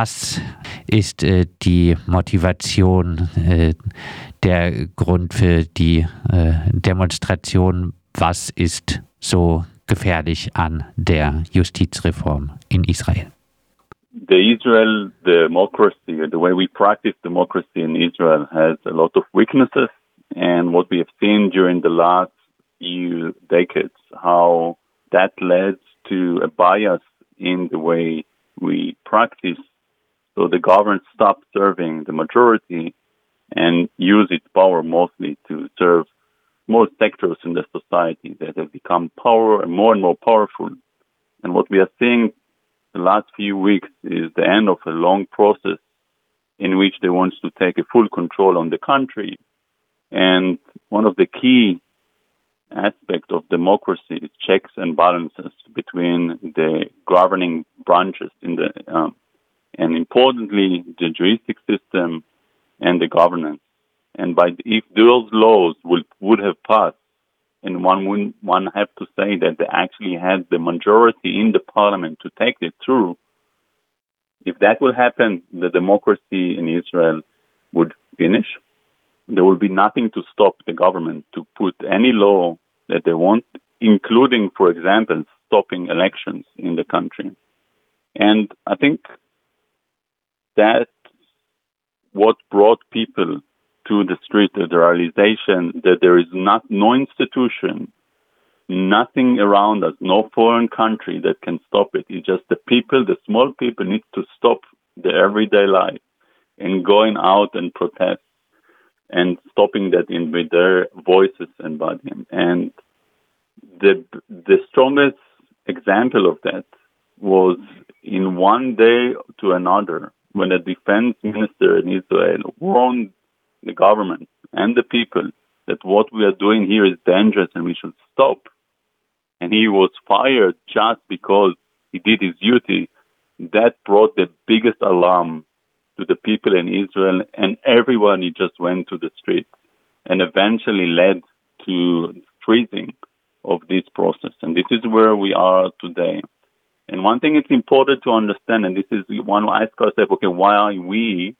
was ist äh, die Motivation, äh, der Grund für die äh, Demonstration? Was ist so gefährlich an der Justizreform in Israel? The Israel democracy, the way we practice democracy in Israel, has a lot of weaknesses. And what we have seen during the last few decades, how that led to a bias in the way we practice. So the government stopped serving the majority and use its power mostly to serve more sectors in the society that have become power and more and more powerful. And what we are seeing the last few weeks is the end of a long process in which they want to take a full control on the country. And one of the key aspects of democracy is checks and balances between the governing branches in the, um, and importantly, the juristic system and the governance. And by if those laws would would have passed, and one would one have to say that they actually had the majority in the parliament to take it through. If that will happen, the democracy in Israel would finish. There will be nothing to stop the government to put any law that they want, including, for example, stopping elections in the country. And I think that what brought people to the street, the realization that there is not no institution, nothing around us, no foreign country that can stop it. It's just the people, the small people need to stop their everyday life and going out and protest and stopping that in with their voices and body. And the the strongest example of that was in one day to another when a defense minister in Israel warned the government and the people that what we are doing here is dangerous and we should stop. And he was fired just because he did his duty. That brought the biggest alarm to the people in Israel and everyone he just went to the streets and eventually led to freezing of this process. And this is where we are today. And one thing it's important to understand, and this is one who ask ourselves, okay, why are we,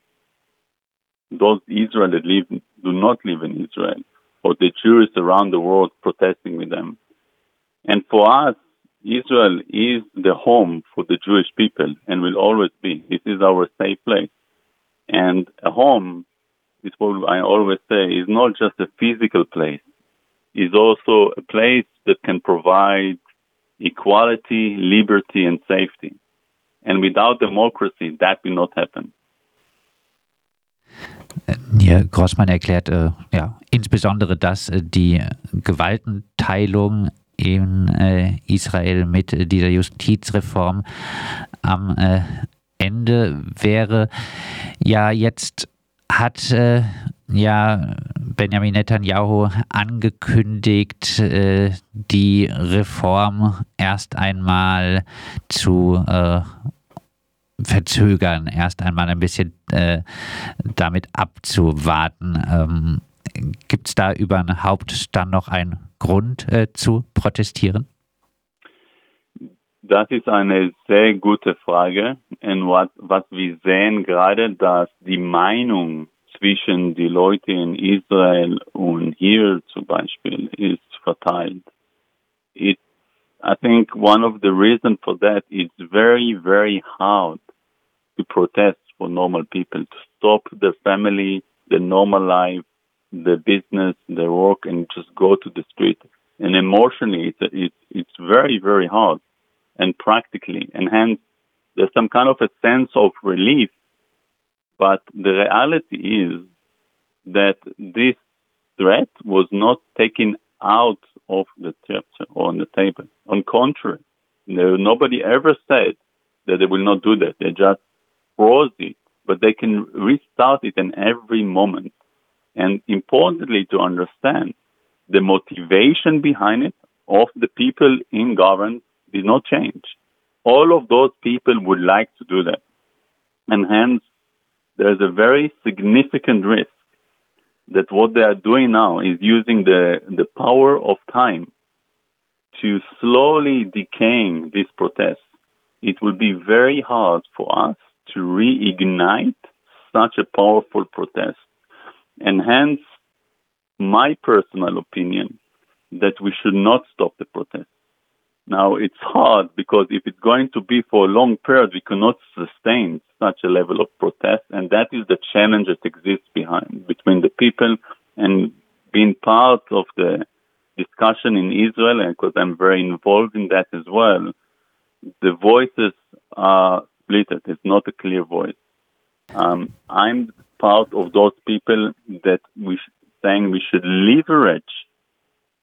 those Israel that live, do not live in Israel, or the Jews around the world protesting with them? And for us, Israel is the home for the Jewish people and will always be. This is our safe place. And a home is what I always say is not just a physical place, is also a place that can provide equality, liberty, and safety. And without democracy, that will not happen. Hier Grossmann erklärt äh, ja, insbesondere, dass äh, die Gewaltenteilung in äh, Israel mit dieser Justizreform am äh, Ende wäre. Ja, jetzt hat äh, ja Benjamin Netanyahu angekündigt, äh, die Reform erst einmal zu äh, verzögern, erst einmal ein bisschen äh, damit abzuwarten. Ähm, Gibt es da überhaupt dann noch einen Grund zu protestieren? Das ist eine sehr gute Frage. Und was, was wir sehen gerade, dass die Meinung zwischen Leute in Israel und hier zum Beispiel ist verteilt. It, I think one of the reasons for that is very, very hard to protest for normal people, to stop the family, the normal life, the business, the work, and just go to the street. And emotionally, it's, it's, it's very, very hard and practically. And hence, there's some kind of a sense of relief but the reality is that this threat was not taken out of the chapter or on the table. On contrary, no, nobody ever said that they will not do that. They just froze it, but they can restart it in every moment. And importantly, to understand the motivation behind it of the people in government did not change. All of those people would like to do that. And hence, there's a very significant risk that what they are doing now is using the, the power of time to slowly decaying this protest. It will be very hard for us to reignite such a powerful protest. And hence, my personal opinion that we should not stop the protest. Now, it's hard because if it's going to be for a long period, we cannot sustain such a level of protest. And that is the challenge that exists behind between the people and being part of the discussion in Israel. And because I'm very involved in that as well, the voices are split. It's not a clear voice. Um, I'm part of those people that we saying we should leverage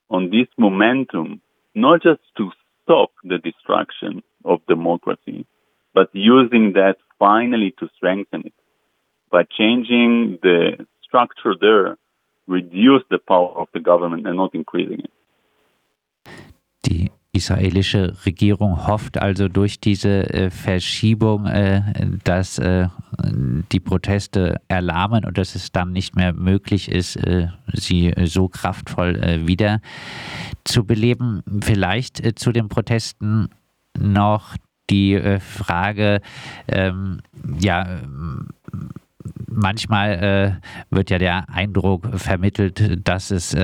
on this momentum, not just to stop the destruction of democracy, but using that finally to strengthen it by changing the structure there, reduce the power of the government and not increasing it. Die israelische Regierung hofft also durch diese äh, Verschiebung, äh, dass äh, die Proteste erlahmen und dass es dann nicht mehr möglich ist, sie so kraftvoll wieder zu beleben. Vielleicht zu den Protesten noch die Frage, ähm, ja, manchmal wird ja der Eindruck vermittelt, dass es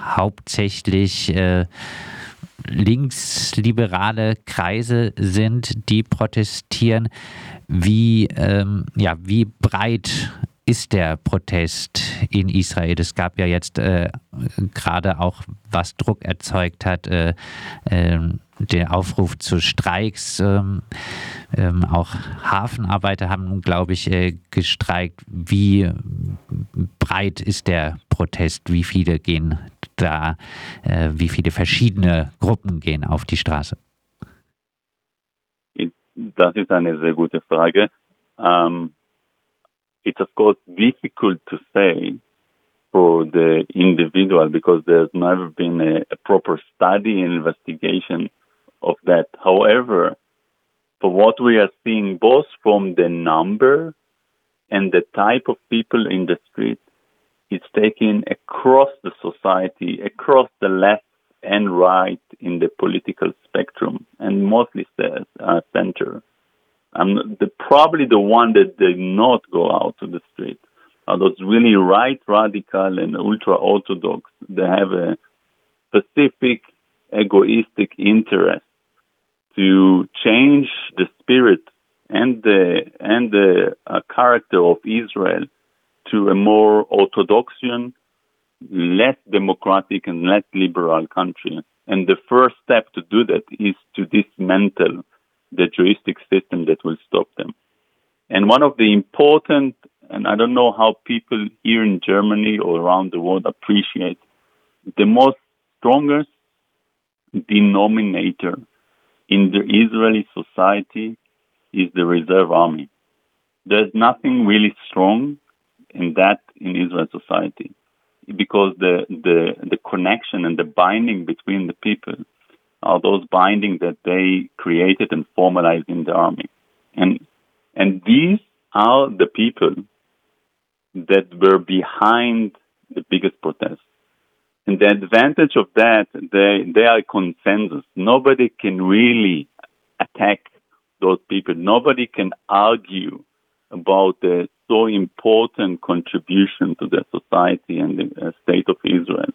hauptsächlich linksliberale Kreise sind, die protestieren. Wie, ähm, ja, wie breit ist der Protest in Israel? Es gab ja jetzt äh, gerade auch, was Druck erzeugt hat, äh, äh, den Aufruf zu Streiks. Ähm, ähm, auch Hafenarbeiter haben, glaube ich, äh, gestreikt. Wie breit ist der Protest? Wie viele gehen da, äh, wie viele verschiedene Gruppen gehen auf die Straße? Das ist eine sehr gute Frage. Um, it's of course difficult to say for the individual because there's never been a, a proper study and investigation of that. However, for what we are seeing both from the number and the type of people in the street, it's taken across the society, across the left and right in the political spectrum, and mostly the uh, center. Um, the, probably the one that did not go out to the street are those really right radical and ultra orthodox. They have a specific egoistic interest to change the spirit and the and the uh, character of Israel to a more orthodoxian, less democratic and less liberal country. And the first step to do that is to dismantle the juristic system that will stop them. And one of the important, and I don't know how people here in Germany or around the world appreciate, the most strongest denominator in the Israeli society is the reserve army. There's nothing really strong in that in Israel society because the, the, the connection and the binding between the people are those binding that they created and formalized in the army. And, and these are the people that were behind the biggest protest. And the advantage of that, they, they are consensus. Nobody can really attack those people. Nobody can argue about the so important contribution to the society and the uh, state of Israel.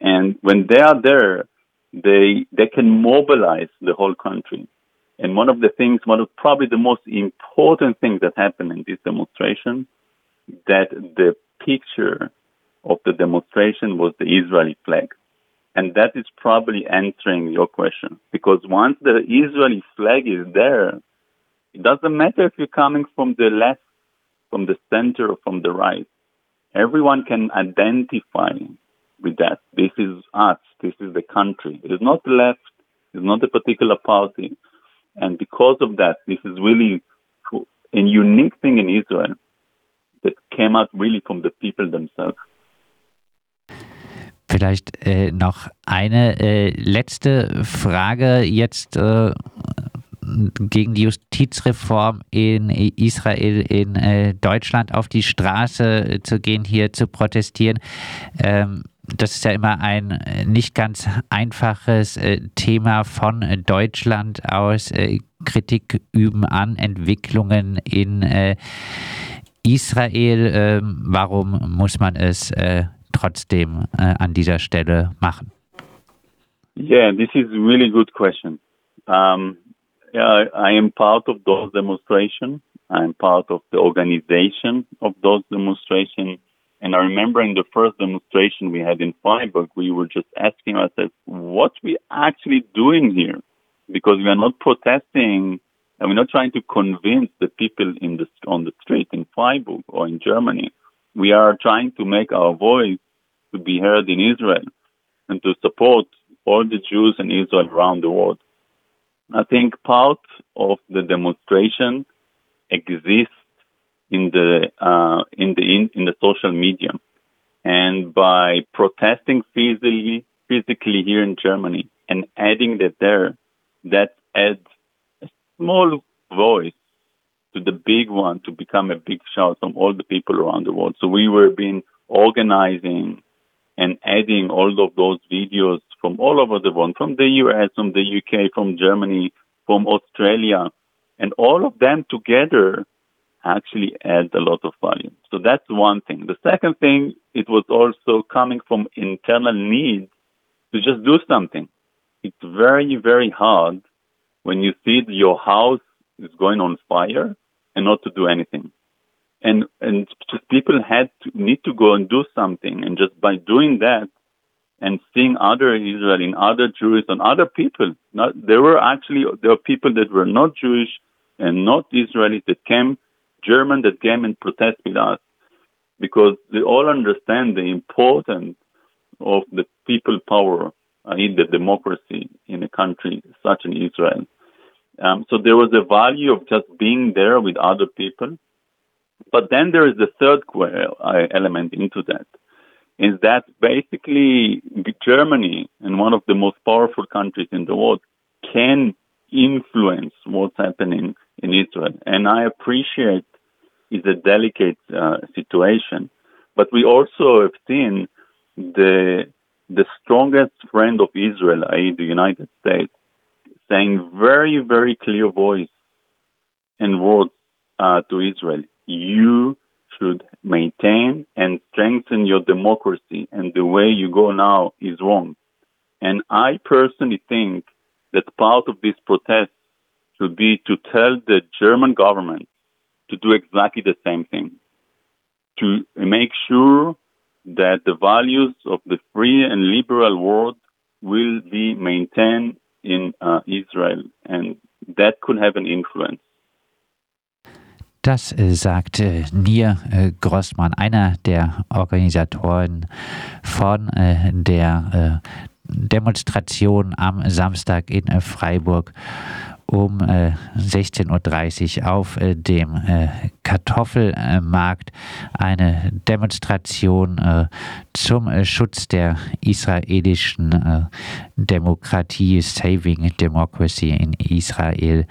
And when they are there, they they can mobilize the whole country. And one of the things, one of probably the most important things that happened in this demonstration, that the picture of the demonstration was the Israeli flag. And that is probably answering your question. Because once the Israeli flag is there, it doesn't matter if you're coming from the left, from the center, or from the right. Everyone can identify with that. This is us. This is the country. It is not the left. It's not a particular party. And because of that, this is really a unique thing in Israel that came out really from the people themselves. Vielleicht äh, noch eine äh, letzte Frage jetzt äh, gegen die Justizreform in Israel, in äh, Deutschland auf die Straße zu gehen, hier zu protestieren. Ähm, das ist ja immer ein äh, nicht ganz einfaches äh, Thema von Deutschland aus. Kritik üben an Entwicklungen in Israel. Ähm, warum muss man es trotzdem äh, an dieser Stelle machen? Yeah, this is really good question. Um, yeah, I am part of those demonstrations. I'm part of the organization of those demonstrations. And I remember in the first demonstration we had in Freiburg, we were just asking ourselves, what we actually doing here? Because we are not protesting and we're not trying to convince the people in the, on the street in Freiburg or in Germany. We are trying to make our voice to be heard in Israel and to support all the Jews in Israel around the world. I think part of the demonstration exists in the uh, in the in, in the social media, and by protesting physically physically here in Germany and adding that there, that adds a small voice to the big one to become a big shout from all the people around the world. So we were being organizing and adding all of those videos from all over the world, from the US, from the UK, from Germany, from Australia, and all of them together actually add a lot of value. So that's one thing. The second thing, it was also coming from internal need to just do something. It's very, very hard when you see your house is going on fire and not to do anything. And, and people had to need to go and do something. And just by doing that and seeing other Israeli and other Jews and other people, not, there were actually, there were people that were not Jewish and not Israelis that came German that came and protest with us because they all understand the importance of the people power, i.e. the democracy in a country such as Israel. Um, so there was a value of just being there with other people. But then there is the third uh, element into that, is that basically Germany and one of the most powerful countries in the world can influence what's happening in Israel. And I appreciate it's a delicate uh, situation. But we also have seen the the strongest friend of Israel, i.e., the United States, saying very, very clear voice and words uh, to Israel: "You should maintain and strengthen your democracy, and the way you go now is wrong." And I personally think that part of this protest should be to tell the German government to do exactly the same thing, to make sure that the values of the free and liberal world will be maintained in uh, Israel, and that could have an influence. Das äh, sagt äh, Nir äh, Grossmann, einer der Organisatoren von äh, der Demonstration am Samstag in Freiburg um äh, 16.30 Uhr auf dem Kartoffelmarkt eine Demonstration zum Schutz der israelischen Demokratie, Saving Democracy in Israel.